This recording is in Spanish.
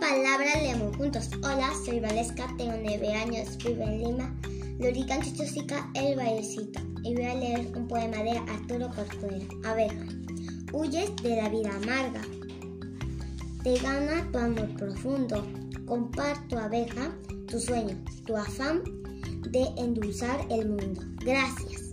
Palabra leemos juntos. hola, soy Valesca, tengo 9 años, vivo en Lima. Lorican Chichosica, El Vallecito. Y voy a leer un poema de Arturo Corcuera. Abeja. Huyes de la vida amarga. Te gana tu amor profundo. Comparto, abeja, tu sueño, tu afán de endulzar el mundo. Gracias.